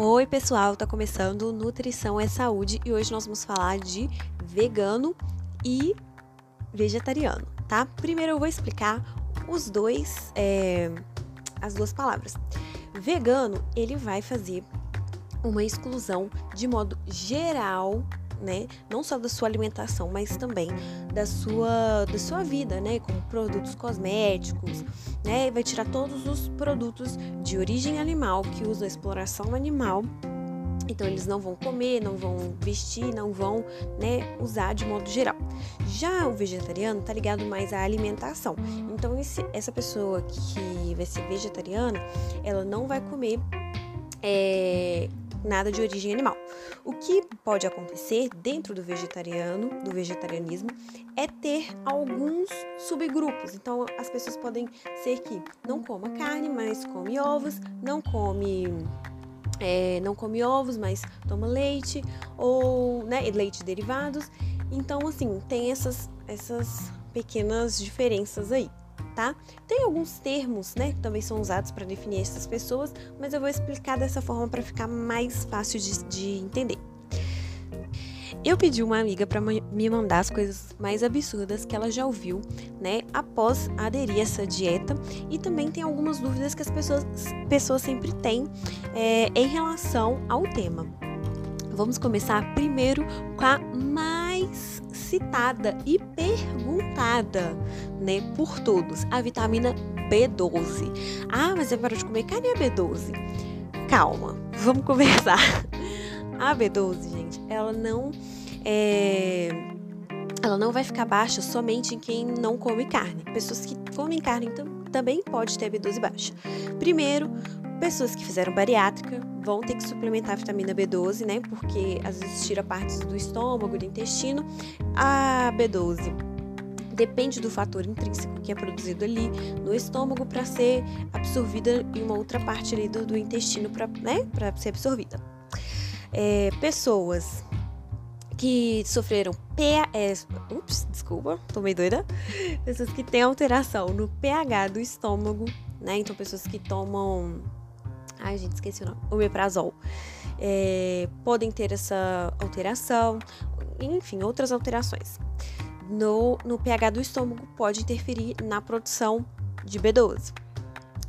Oi, pessoal, tá começando Nutrição é Saúde e hoje nós vamos falar de vegano e vegetariano, tá? Primeiro eu vou explicar os dois, é, as duas palavras. Vegano, ele vai fazer uma exclusão de modo geral né? Não só da sua alimentação, mas também da sua, da sua vida, né? Como produtos cosméticos, né? Vai tirar todos os produtos de origem animal que usam exploração animal então eles não vão comer, não vão vestir, não vão né, usar de modo geral. Já o vegetariano tá ligado mais à alimentação. Então esse, essa pessoa que vai ser vegetariana, ela não vai comer é, nada de origem animal. O que pode acontecer dentro do vegetariano, do vegetarianismo, é ter alguns subgrupos. Então, as pessoas podem ser que não coma carne, mas come ovos, não come é, não come ovos, mas toma leite ou né, leite derivados. Então, assim, tem essas, essas pequenas diferenças aí tá? Tem alguns termos, né, que também são usados para definir essas pessoas, mas eu vou explicar dessa forma para ficar mais fácil de, de entender. Eu pedi uma amiga para me mandar as coisas mais absurdas que ela já ouviu, né, após aderir a essa dieta, e também tem algumas dúvidas que as pessoas, pessoas sempre têm é, em relação ao tema. Vamos começar primeiro com a mais citada e perguntada, né, por todos, a vitamina B12. Ah, mas eu paro de comer carne a B12. Calma, vamos conversar. A B12, gente, ela não é ela não vai ficar baixa somente em quem não come carne. Pessoas que comem carne então, também pode ter B12 baixa. Primeiro, pessoas que fizeram bariátrica vão ter que suplementar a vitamina B12, né? Porque às vezes tira partes do estômago, do intestino. A B12 depende do fator intrínseco que é produzido ali no estômago para ser absorvida em uma outra parte ali do, do intestino para né, ser absorvida. É, pessoas que sofreram pH, ups, desculpa, tô meio doida. Pessoas que têm alteração no pH do estômago, né? Então pessoas que tomam Ai, gente, esqueci o nome. Omeprazol. É, podem ter essa alteração, enfim, outras alterações. No, no pH do estômago pode interferir na produção de B12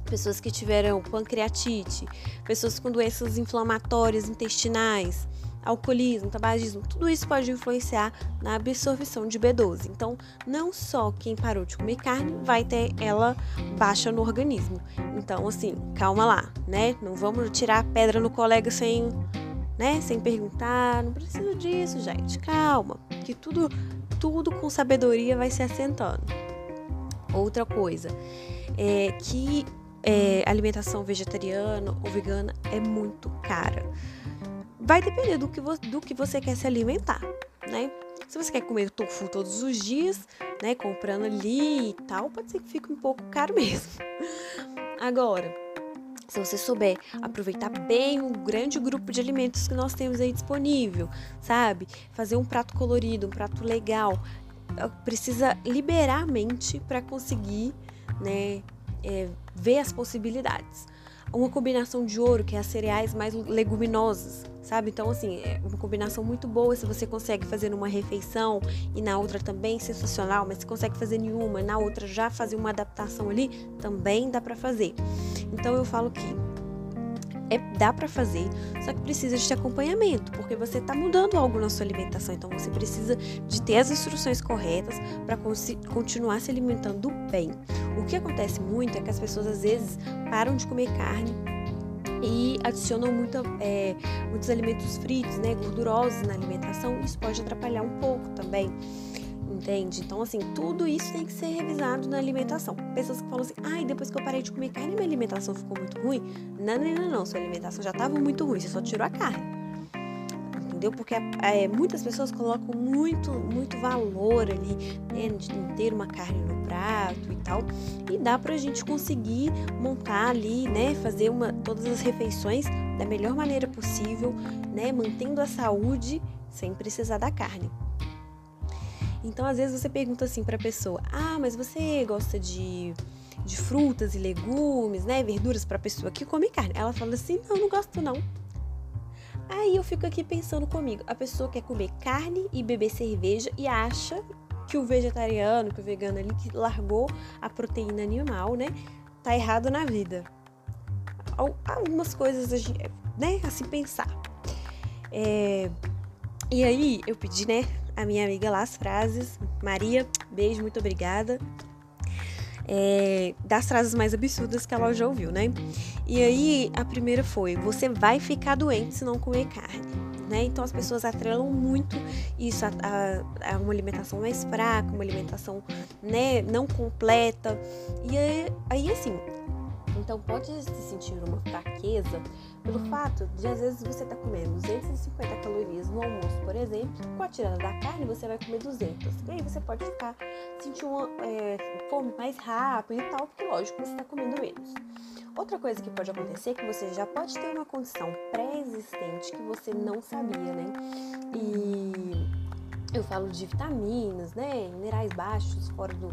pessoas que tiveram pancreatite, pessoas com doenças inflamatórias intestinais, alcoolismo, tabagismo, tudo isso pode influenciar na absorção de B12. Então, não só quem parou de comer carne vai ter ela baixa no organismo. Então, assim, calma lá, né? Não vamos tirar pedra no colega sem, né, sem perguntar, não precisa disso, gente. Calma, que tudo tudo com sabedoria vai se assentando. Outra coisa é que é, alimentação vegetariana ou vegana é muito cara vai depender do que, do que você quer se alimentar, né? Se você quer comer tofu todos os dias, né, comprando ali e tal, pode ser que fique um pouco caro mesmo. Agora, se você souber aproveitar bem o grande grupo de alimentos que nós temos aí disponível, sabe? Fazer um prato colorido, um prato legal, precisa liberar a mente para conseguir, né, é, ver as possibilidades uma combinação de ouro, que é as cereais mais leguminosas, sabe? Então, assim, é uma combinação muito boa se você consegue fazer numa refeição e na outra também sensacional, mas se consegue fazer nenhuma, na outra já fazer uma adaptação ali, também dá para fazer. Então, eu falo que é, dá para fazer, só que precisa de acompanhamento, porque você está mudando algo na sua alimentação, então você precisa de ter as instruções corretas para continuar se alimentando bem. O que acontece muito é que as pessoas às vezes param de comer carne e adicionam muita, é, muitos alimentos fritos, né, gordurosos na alimentação, isso pode atrapalhar um pouco também entende? Então, assim, tudo isso tem que ser revisado na alimentação. Pessoas que falam assim, ai, depois que eu parei de comer carne, minha alimentação ficou muito ruim. Não, não, não, não, sua alimentação já estava muito ruim, você só tirou a carne. Entendeu? Porque é, muitas pessoas colocam muito, muito valor ali, né, de ter uma carne no prato e tal. E dá pra gente conseguir montar ali, né, fazer uma, todas as refeições da melhor maneira possível, né, mantendo a saúde sem precisar da carne. Então, às vezes você pergunta assim para a pessoa: "Ah, mas você gosta de de frutas e legumes, né, verduras para pessoa que come carne?" Ela fala assim: "Não, não gosto não." Aí eu fico aqui pensando comigo, a pessoa quer comer carne e beber cerveja e acha que o vegetariano, que o vegano ali que largou a proteína animal, né, tá errado na vida. Algumas coisas, né, a se pensar. É... E aí eu pedi, né, a minha amiga lá as frases. Maria, beijo, muito obrigada. É, das frases mais absurdas que ela já ouviu, né? E aí a primeira foi: você vai ficar doente se não comer carne né? Então as pessoas atrelam muito isso a, a, a uma alimentação mais fraca, uma alimentação né, não completa. E aí, aí assim, então pode se sentir uma fraqueza pelo fato de às vezes você tá comendo 250 calorias no almoço, por exemplo, com a tirada da carne você vai comer 200. E aí você pode ficar sentir uma é, fome mais rápido e tal, porque lógico você está comendo menos. Outra coisa que pode acontecer é que você já pode ter uma condição pré-existente que você não sabia, né? E eu falo de vitaminas, né? Minerais baixos, fora, do,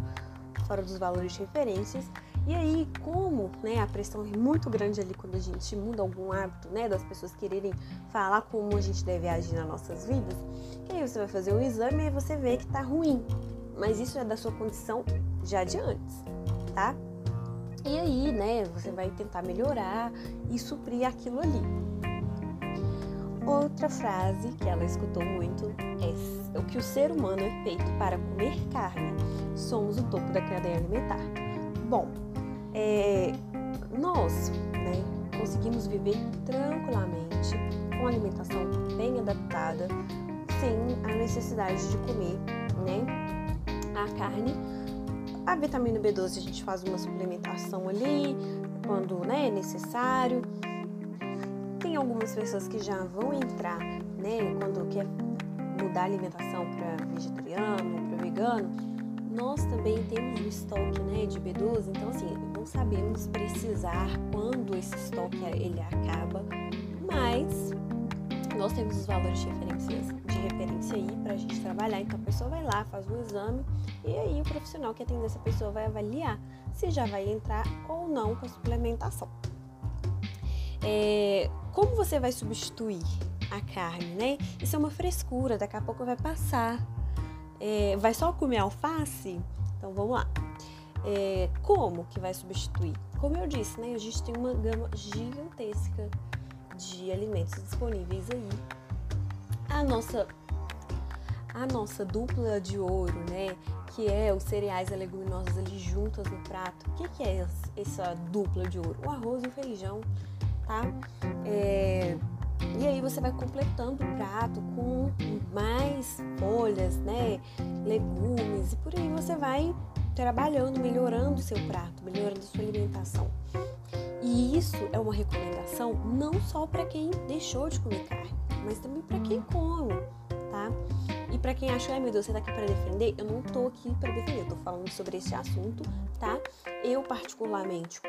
fora dos valores de referências. E aí, como né, a pressão é muito grande ali quando a gente muda algum hábito, né? Das pessoas quererem falar como a gente deve agir nas nossas vidas, e aí você vai fazer um exame e você vê que tá ruim. Mas isso é da sua condição já de antes, tá? E aí, né, você vai tentar melhorar e suprir aquilo ali. Outra frase que ela escutou muito é o que o ser humano é feito para comer carne. Somos o topo da cadeia alimentar. Bom, é, nós né, conseguimos viver tranquilamente, com alimentação bem adaptada, sem a necessidade de comer né, a carne a vitamina B12 a gente faz uma suplementação ali, quando né, é necessário. Tem algumas pessoas que já vão entrar, né, quando quer mudar a alimentação para vegetariano, para vegano. Nós também temos um estoque, né, de B12, então assim, sabemos precisar quando esse estoque ele acaba, mas nós temos os valores de referência, de referência aí para a gente trabalhar. Então a pessoa vai lá, faz um exame e aí o profissional que atende essa pessoa vai avaliar se já vai entrar ou não com a suplementação. É, como você vai substituir a carne, né? Isso é uma frescura, daqui a pouco vai passar. É, vai só comer alface? Então vamos lá. É, como que vai substituir? Como eu disse, né? A gente tem uma gama gigantesca de alimentos disponíveis aí. A nossa a nossa dupla de ouro, né, que é os cereais e leguminosas ali juntas no prato. O que, que é essa dupla de ouro? O arroz e o feijão, tá? É... E aí você vai completando o prato com mais folhas, né, legumes e por aí você vai trabalhando, melhorando seu prato, melhorando sua alimentação. E isso é uma recomendação não só para quem deixou de comer carne, mas também para quem come, tá? E para quem acha, ai meu Deus, você tá aqui para defender, eu não tô aqui para defender, eu tô falando sobre esse assunto, tá? Eu particularmente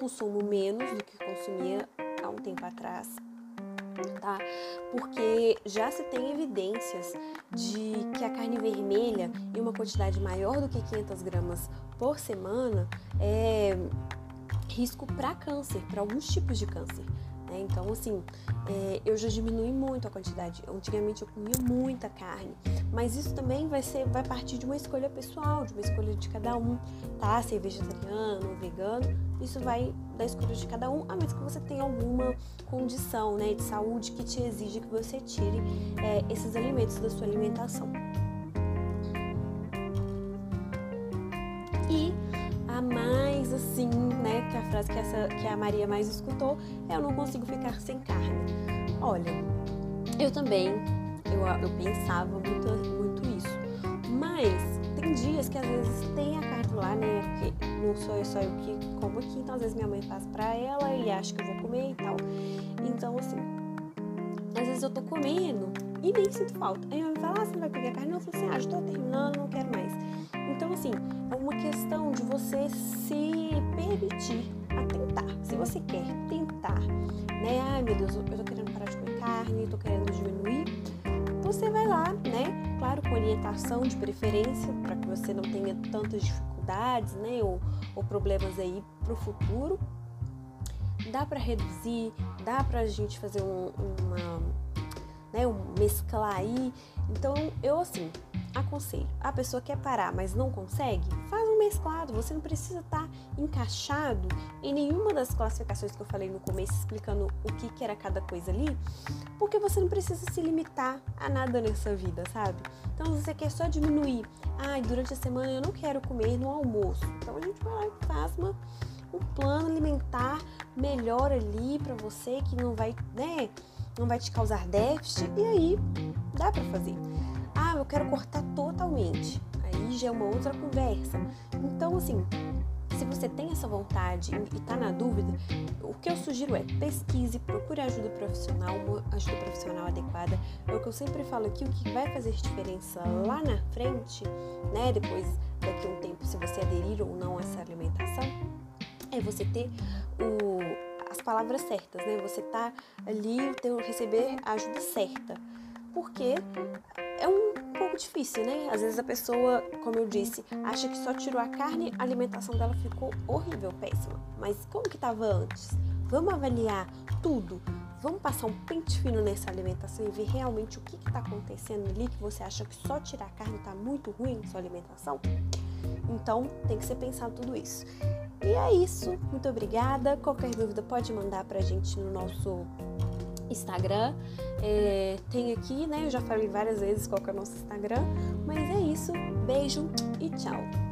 consumo menos do que consumia há um tempo atrás, tá? Porque já se tem evidências de que a carne vermelha, em uma quantidade maior do que 500 gramas por semana, é risco para câncer, para alguns tipos de câncer. Né? Então, assim, é, eu já diminui muito a quantidade. Antigamente eu comia muita carne, mas isso também vai ser, vai partir de uma escolha pessoal, de uma escolha de cada um, tá? Ser vegetariano, vegano, isso vai da escolha de cada um, a menos que você tenha alguma condição, né, de saúde que te exija que você tire é, esses alimentos da sua alimentação. A mais assim, né, que a frase que, essa, que a Maria mais escutou é eu não consigo ficar sem carne. Olha, eu também, eu, eu pensava muito, muito isso. Mas tem dias que às vezes tem a carne lá, né, porque não sou eu só eu que como aqui, então às vezes minha mãe faz pra ela e acha que eu vou comer e tal. Então assim, às vezes eu tô comendo e nem sinto falta. Aí minha mãe fala, ah, você não vai pegar carne? Não, eu falo assim, ah, já tô terminando, não quero mais. Então, assim, é uma questão de você se permitir a tentar. Se você quer tentar, né? Ai, meu Deus, eu tô querendo parar de comer carne, tô querendo diminuir. Você vai lá, né? Claro, com orientação de preferência, para que você não tenha tantas dificuldades, né? Ou, ou problemas aí pro futuro. dá para reduzir, dá pra gente fazer um, uma, né, um mesclar aí. Então, eu assim, aconselho. A pessoa quer parar, mas não consegue? Faz um mesclado. Você não precisa estar tá encaixado em nenhuma das classificações que eu falei no começo, explicando o que, que era cada coisa ali, porque você não precisa se limitar a nada nessa vida, sabe? Então, você quer só diminuir. Ah, durante a semana eu não quero comer no almoço. Então, a gente vai lá e faz uma, um plano alimentar melhor ali para você, que não vai, né? Não vai te causar déficit. E aí, dá para fazer. Ah, eu quero cortar totalmente. Aí já é uma outra conversa. Então, assim, se você tem essa vontade e está na dúvida, o que eu sugiro é pesquise, procure ajuda profissional, uma ajuda profissional adequada. É o que eu sempre falo aqui, o que vai fazer diferença lá na frente, né? Depois, daqui a um tempo, se você aderir ou não a essa alimentação, é você ter o, palavras certas, né? Você tá ali, ter, receber a ajuda certa. Porque é um pouco difícil, né? Às vezes a pessoa, como eu disse, acha que só tirou a carne, a alimentação dela ficou horrível, péssima. Mas como que estava antes? Vamos avaliar tudo. Vamos passar um pente fino nessa alimentação e ver realmente o que está acontecendo ali que você acha que só tirar a carne está muito ruim sua alimentação? Então tem que ser pensado tudo isso. E é isso. Muito obrigada. Qualquer dúvida pode mandar para a gente no nosso Instagram. É, tem aqui, né? Eu já falei várias vezes qual é o nosso Instagram. Mas é isso. Beijo e tchau.